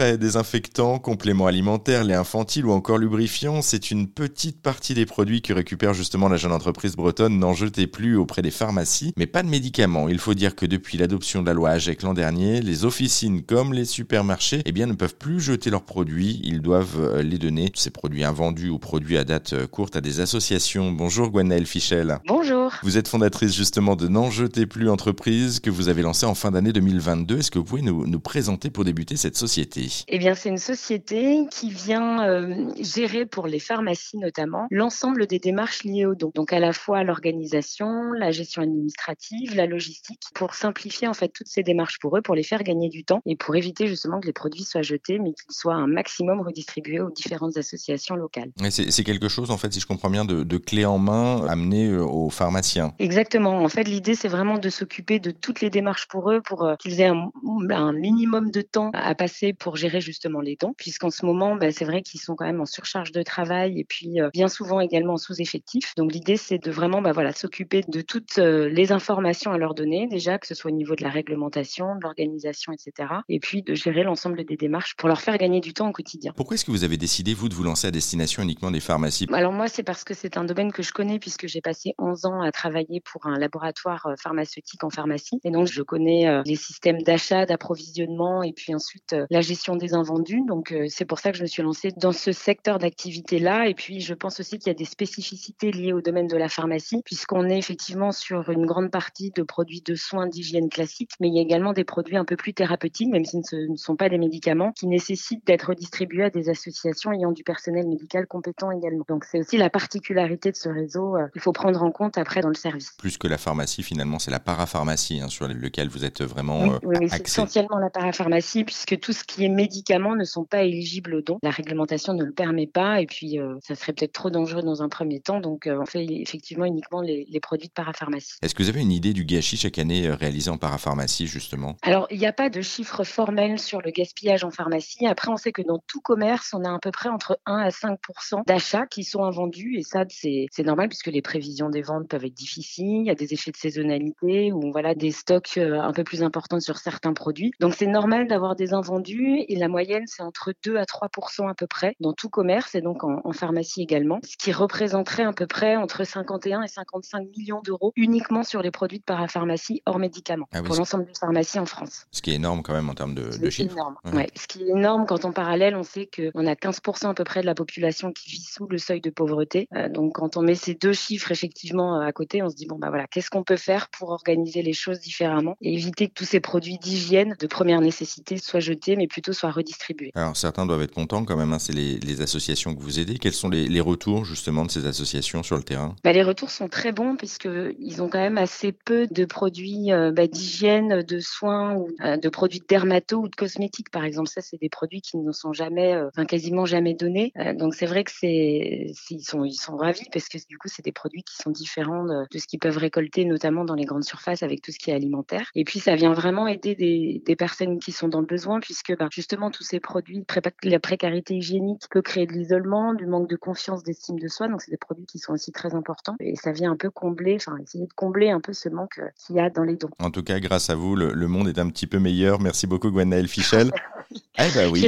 frais, désinfectants, compléments alimentaires, lait infantile ou encore lubrifiants, c'est une petite partie des produits que récupère justement la jeune entreprise bretonne N'en jetez plus auprès des pharmacies, mais pas de médicaments. Il faut dire que depuis l'adoption de la loi AGEC l'an dernier, les officines comme les supermarchés eh bien, ne peuvent plus jeter leurs produits, ils doivent euh, les donner, ces produits invendus ou produits à date euh, courte, à des associations. Bonjour Gwenaëlle Fichel. Bonjour. Vous êtes fondatrice justement de N'en jetez plus entreprise que vous avez lancée en fin d'année 2022. Est-ce que vous pouvez nous, nous présenter pour débuter cette société? Eh bien, c'est une société qui vient euh, gérer pour les pharmacies notamment l'ensemble des démarches liées au don. Donc à la fois l'organisation, la gestion administrative, la logistique, pour simplifier en fait toutes ces démarches pour eux, pour les faire gagner du temps et pour éviter justement que les produits soient jetés, mais qu'ils soient un maximum redistribués aux différentes associations locales. C'est quelque chose en fait, si je comprends bien, de, de clé en main amené euh, aux pharmaciens. Exactement. En fait, l'idée c'est vraiment de s'occuper de toutes les démarches pour eux, pour euh, qu'ils aient un, un, minimum de temps à passer pour gérer justement les dons, puisqu'en ce moment, bah, c'est vrai qu'ils sont quand même en surcharge de travail et puis euh, bien souvent également en sous-effectif. Donc l'idée c'est de vraiment bah, voilà, s'occuper de toutes euh, les informations à leur donner, déjà que ce soit au niveau de la réglementation, de l'organisation, etc. Et puis de gérer l'ensemble des démarches pour leur faire gagner du temps au quotidien. Pourquoi est-ce que vous avez décidé, vous, de vous lancer à destination uniquement des pharmacies? Alors moi, c'est parce que c'est un domaine que je connais puisque j'ai passé 11 ans à travailler pour un laboratoire euh, pharmaceutique en pharmacie. Et donc, je connais euh, les systèmes d'achat, d'approvisionnement et puis ensuite la gestion des invendus. Donc, c'est pour ça que je me suis lancée dans ce secteur d'activité-là. Et puis, je pense aussi qu'il y a des spécificités liées au domaine de la pharmacie puisqu'on est effectivement sur une grande partie de produits de soins d'hygiène classiques, mais il y a également des produits un peu plus thérapeutiques, même si ce ne sont pas des médicaments, qui nécessitent d'être redistribués à des associations ayant du personnel médical compétent également. Donc c'est aussi la particularité de ce réseau euh, qu'il faut prendre en compte après dans le service. Plus que la pharmacie, finalement, c'est la parapharmacie hein, sur laquelle vous êtes vraiment oui, euh, oui, c'est essentiellement la parapharmacie, puisque tout ce qui est médicaments ne sont pas éligibles aux dons. La réglementation ne le permet pas, et puis euh, ça serait peut-être trop dangereux dans un premier temps, donc euh, on fait effectivement uniquement les, les produits de parapharmacie. Est-ce que vous avez une idée du gâchis chaque année euh, réalisé en parapharmacie, justement? Alors, il n'y a pas de chiffre formel sur le gaspillage en pharmacie. Après, on sait que dans tout commerce, on a à peu près entre 1 à 5 d'achats qui sont invendus, et ça, c'est normal puisque les prévisions des ventes peuvent être difficiles. Il y a des effets de saisonnalité ou voilà des stocks euh, un peu plus importants sur certains produits. Donc, c'est normal d'avoir des invendus, et la moyenne, c'est entre 2 à 3 à peu près dans tout commerce et donc en, en pharmacie également, ce qui représenterait à peu près entre 51 et 55 millions d'euros uniquement sur les produits de parapharmacie hors médicaments Ah oui, pour l'ensemble des pharmacies en France. Ce qui est énorme quand même en termes de, de chiffres. énorme. Ouais. Ce qui est énorme quand en parallèle, on sait qu'on a 15% à peu près de la population qui vit sous le seuil de pauvreté. Euh, donc quand on met ces deux chiffres effectivement euh, à côté, on se dit bon bah voilà, qu'est-ce qu'on peut faire pour organiser les choses différemment et éviter que tous ces produits d'hygiène de première nécessité soient jetés, mais plutôt soient redistribués. Alors certains doivent être contents quand même, hein, c'est les, les associations que vous aidez. Quels sont les, les retours justement de ces associations sur le terrain? Bah, les retours sont très bons puisque ils ont quand même assez peu de produits euh, bah, d'hygiène, de soins ou euh, de produits de dermato ou de cosmétiques par exemple. Ça, c'est des produits qui ne sont jamais, euh, enfin quasiment jamais donnés. Donc c'est vrai que c'est, c'est- ils sont, ils sont ravis parce que du coup, c'est des produits qui sont différents de, de ce qu'ils peuvent récolter, notamment dans les grandes surfaces avec tout ce qui est alimentaire. Et puis ça vient vraiment aider des, des personnes qui sont dans le besoin puisque bah, justement tous ces produits, la précarité hygiénique peut créer de l'isolement, du manque de confiance, d'estime de soi. Donc c'est des produits qui sont aussi très importants et ça vient un peu combler, enfin essayer de combler un peu ce manque euh, qu'il y a dans les dons. En tout cas, grâce à vous, le, le monde est un petit peu meilleur. Merci beaucoup Gwenaëlle Fichel. eh ben oui.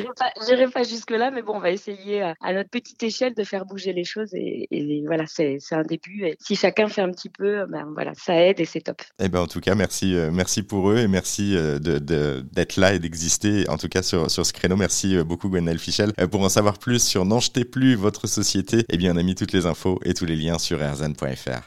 J'irai pas, jusque-là, mais bon, on va essayer à, notre petite échelle de faire bouger les choses et, et voilà, c'est un début. Et si chacun fait un petit peu, ben voilà, ça aide et c'est top. Eh ben en tout cas, merci, euh, merci pour eux et merci euh, de- de- d'être là et d'exister. En tout cas sur, sur ce créneau, merci euh, beaucoup Gwenaëlle Fichel. Pour en savoir plus sur N'en jetez plus votre société, eh bien on a mis toutes les infos et tous les liens sur erzan.fr.